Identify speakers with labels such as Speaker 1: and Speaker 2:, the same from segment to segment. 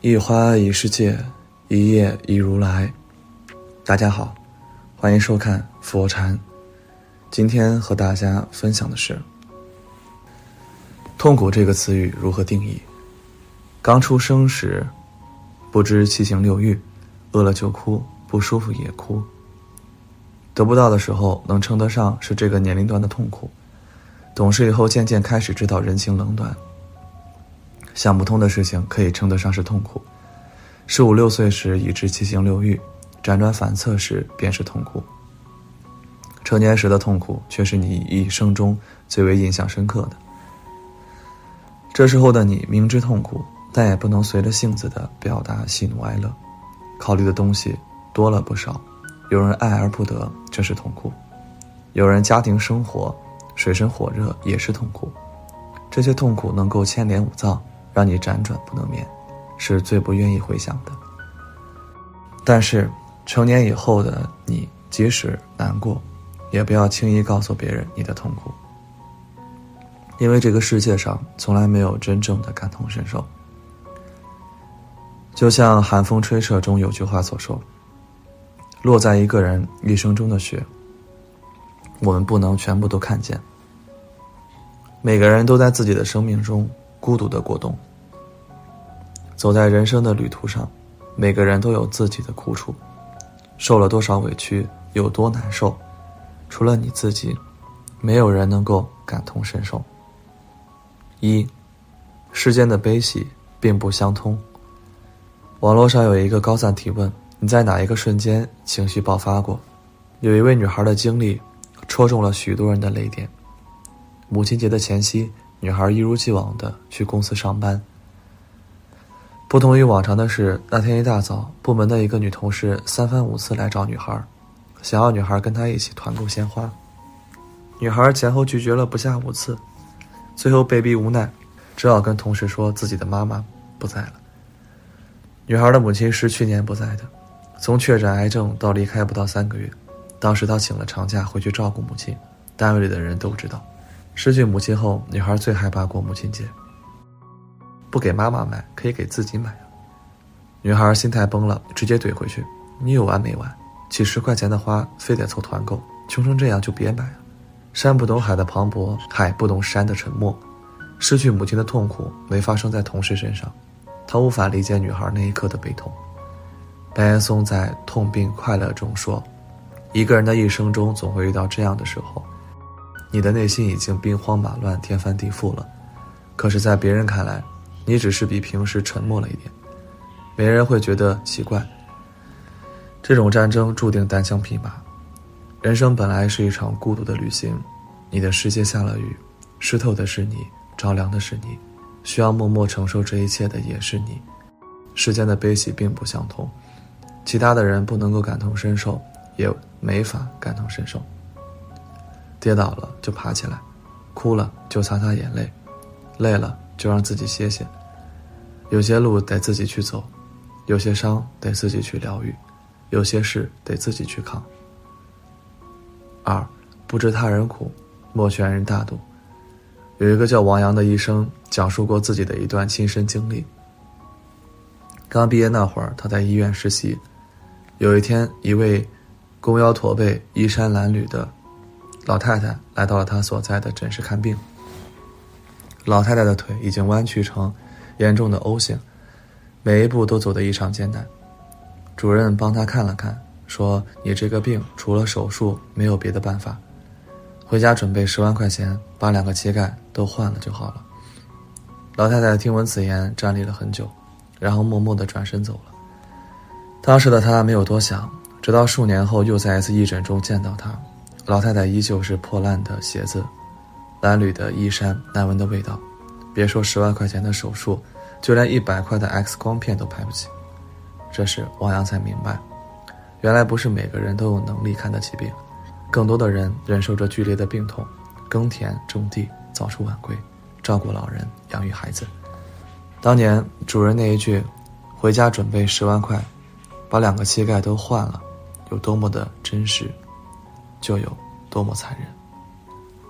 Speaker 1: 一花一世界，一叶一如来。大家好，欢迎收看佛禅。今天和大家分享的是“痛苦”这个词语如何定义。刚出生时，不知七情六欲，饿了就哭，不舒服也哭。得不到的时候，能称得上是这个年龄段的痛苦。懂事以后，渐渐开始知道人情冷暖。想不通的事情可以称得上是痛苦。十五六岁时已知七情六欲，辗转反侧时便是痛苦。成年时的痛苦却是你一生中最为印象深刻的。这时候的你明知痛苦，但也不能随着性子的表达喜怒哀乐，考虑的东西多了不少。有人爱而不得，这是痛苦；有人家庭生活水深火热，也是痛苦。这些痛苦能够牵连五脏。让你辗转不能眠，是最不愿意回想的。但是，成年以后的你，即使难过，也不要轻易告诉别人你的痛苦，因为这个世界上从来没有真正的感同身受。就像《寒风吹彻》中有句话所说：“落在一个人一生中的雪，我们不能全部都看见。每个人都在自己的生命中孤独的过冬。”走在人生的旅途上，每个人都有自己的苦楚，受了多少委屈，有多难受，除了你自己，没有人能够感同身受。一，世间的悲喜并不相通。网络上有一个高赞提问：你在哪一个瞬间情绪爆发过？有一位女孩的经历，戳中了许多人的泪点。母亲节的前夕，女孩一如既往的去公司上班。不同于往常的是，那天一大早，部门的一个女同事三番五次来找女孩，想要女孩跟她一起团购鲜花。女孩前后拒绝了不下五次，最后被逼无奈，只好跟同事说自己的妈妈不在了。女孩的母亲是去年不在的，从确诊癌症到离开不到三个月，当时她请了长假回去照顾母亲。单位里的人都知道，失去母亲后，女孩最害怕过母亲节。不给妈妈买，可以给自己买啊！女孩心态崩了，直接怼回去：“你有完没完？几十块钱的花，非得凑团购，穷成这样就别买了。”山不懂海的磅礴，海不懂山的沉默。失去母亲的痛苦没发生在同事身上，他无法理解女孩那一刻的悲痛。白岩松在《痛并快乐》中说：“一个人的一生中总会遇到这样的时候，你的内心已经兵荒马乱、天翻地覆了，可是，在别人看来，你只是比平时沉默了一点，没人会觉得奇怪。这种战争注定单枪匹马，人生本来是一场孤独的旅行。你的世界下了雨，湿透的是你，着凉的是你，需要默默承受这一切的也是你。世间的悲喜并不相同，其他的人不能够感同身受，也没法感同身受。跌倒了就爬起来，哭了就擦擦眼泪，累了就让自己歇歇。有些路得自己去走，有些伤得自己去疗愈，有些事得自己去扛。二，不知他人苦，莫劝人大度。有一个叫王阳的医生讲述过自己的一段亲身经历。刚毕业那会儿，他在医院实习，有一天，一位弓腰驼背、衣衫褴褛的老太太来到了他所在的诊室看病。老太太的腿已经弯曲成。严重的 O 型，每一步都走得异常艰难。主任帮他看了看，说：“你这个病除了手术没有别的办法，回家准备十万块钱，把两个膝盖都换了就好了。”老太太听闻此言，站立了很久，然后默默地转身走了。当时的她没有多想，直到数年后又在一次义诊中见到她，老太太依旧是破烂的鞋子，褴褛的衣衫，难闻的味道。别说十万块钱的手术，就连一百块的 X 光片都拍不起。这时，王阳才明白，原来不是每个人都有能力看得起病，更多的人忍受着剧烈的病痛，耕田种地，早出晚归，照顾老人，养育孩子。当年主人那一句“回家准备十万块，把两个膝盖都换了”，有多么的真实，就有多么残忍。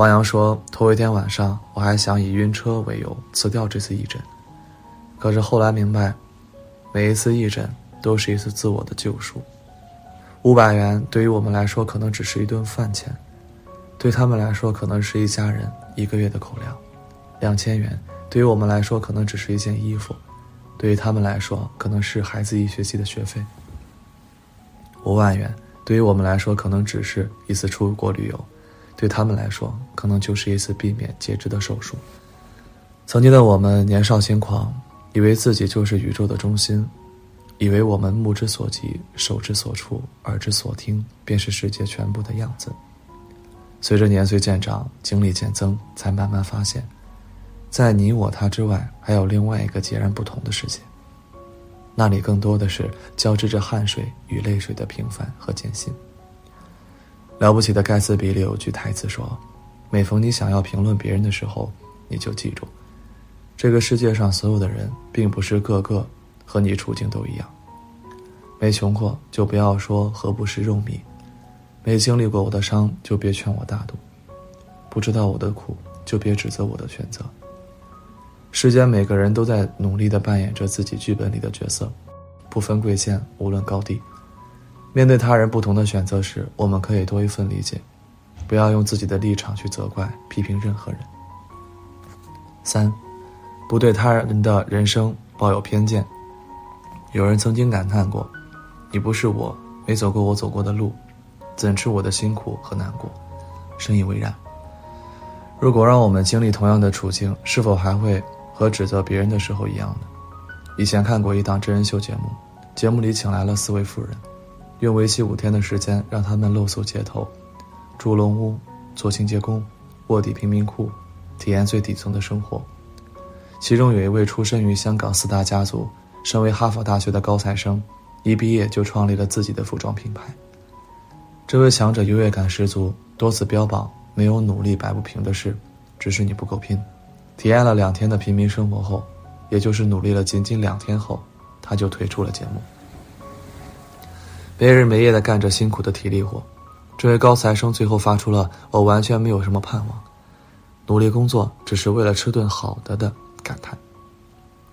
Speaker 1: 王阳说：“头一天晚上，我还想以晕车为由辞掉这次义诊，可是后来明白，每一次义诊都是一次自我的救赎。五百元对于我们来说可能只是一顿饭钱，对他们来说可能是一家人一个月的口粮；两千元对于我们来说可能只是一件衣服，对于他们来说可能是孩子一学期的学费；五万元对于我们来说可能只是一次出国旅游，对他们来说可能就是一次避免截肢的手术。曾经的我们年少轻狂。以为自己就是宇宙的中心，以为我们目之所及、手之所触、耳之所听便是世界全部的样子。随着年岁渐长、经历渐增，才慢慢发现，在你我他之外，还有另外一个截然不同的世界。那里更多的是交织着汗水与泪水的平凡和艰辛。了不起的盖茨比里有句台词说：“每逢你想要评论别人的时候，你就记住。”这个世界上所有的人，并不是个个和你处境都一样。没穷过就不要说何不食肉糜，没经历过我的伤就别劝我大度，不知道我的苦就别指责我的选择。世间每个人都在努力地扮演着自己剧本里的角色，不分贵贱，无论高低。面对他人不同的选择时，我们可以多一份理解，不要用自己的立场去责怪、批评任何人。三。不对他人的人生抱有偏见。有人曾经感叹过：“你不是我，没走过我走过的路，怎知我的辛苦和难过？”深以为然。如果让我们经历同样的处境，是否还会和指责别人的时候一样呢？以前看过一档真人秀节目，节目里请来了四位富人，用为期五天的时间让他们露宿街头，住龙屋，做清洁工，卧底贫民窟，体验最底层的生活。其中有一位出身于香港四大家族、身为哈佛大学的高材生，一毕业就创立了自己的服装品牌。这位强者优越感十足，多次标榜“没有努力摆不平的事，只是你不够拼”。体验了两天的平民生活后，也就是努力了仅仅两天后，他就退出了节目。没日没夜的干着辛苦的体力活，这位高材生最后发出了“我完全没有什么盼望，努力工作只是为了吃顿好的”的。感叹，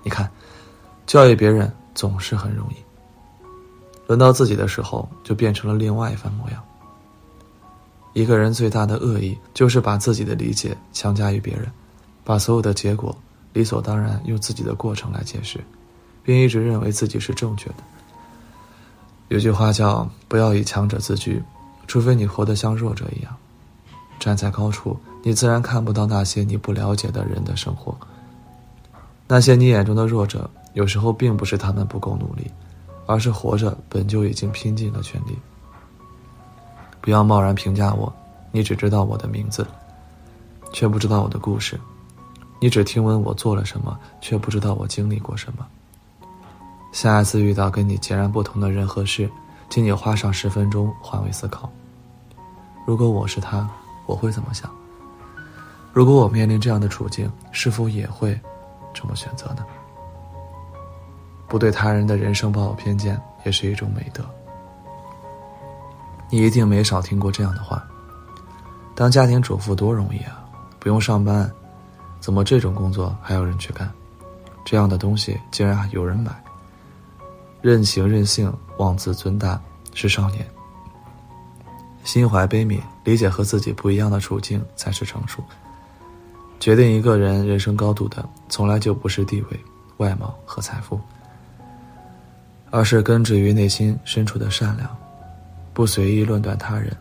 Speaker 1: 你看，教育别人总是很容易，轮到自己的时候，就变成了另外一番模样。一个人最大的恶意，就是把自己的理解强加于别人，把所有的结果理所当然用自己的过程来解释，并一直认为自己是正确的。有句话叫“不要以强者自居”，除非你活得像弱者一样，站在高处，你自然看不到那些你不了解的人的生活。那些你眼中的弱者，有时候并不是他们不够努力，而是活着本就已经拼尽了全力。不要贸然评价我，你只知道我的名字，却不知道我的故事；你只听闻我做了什么，却不知道我经历过什么。下一次遇到跟你截然不同的人和事，请你花上十分钟换位思考：如果我是他，我会怎么想？如果我面临这样的处境，是否也会？这么选择呢？不对他人的人生抱有偏见，也是一种美德。你一定没少听过这样的话：“当家庭主妇多容易啊，不用上班，怎么这种工作还有人去干？这样的东西竟然还有人买？任情任性，妄自尊大，是少年。心怀悲悯，理解和自己不一样的处境，才是成熟。”决定一个人人生高度的，从来就不是地位、外貌和财富，而是根植于内心深处的善良，不随意论断他人，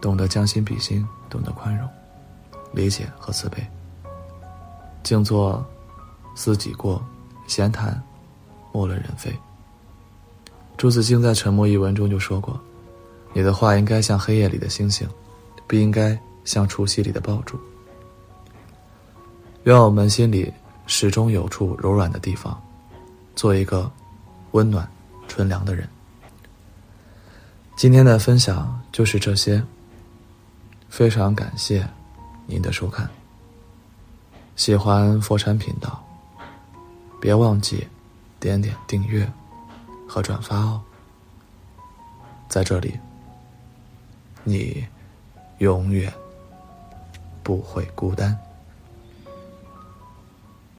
Speaker 1: 懂得将心比心，懂得宽容、理解和慈悲。静坐，思己过；闲谈，莫论人非。朱自清在《沉默》一文中就说过：“你的话应该像黑夜里的星星，不应该像除夕里的爆竹。”愿我们心里始终有处柔软的地方，做一个温暖、纯良的人。今天的分享就是这些，非常感谢您的收看。喜欢佛禅频道，别忘记点点订阅和转发哦。在这里，你永远不会孤单。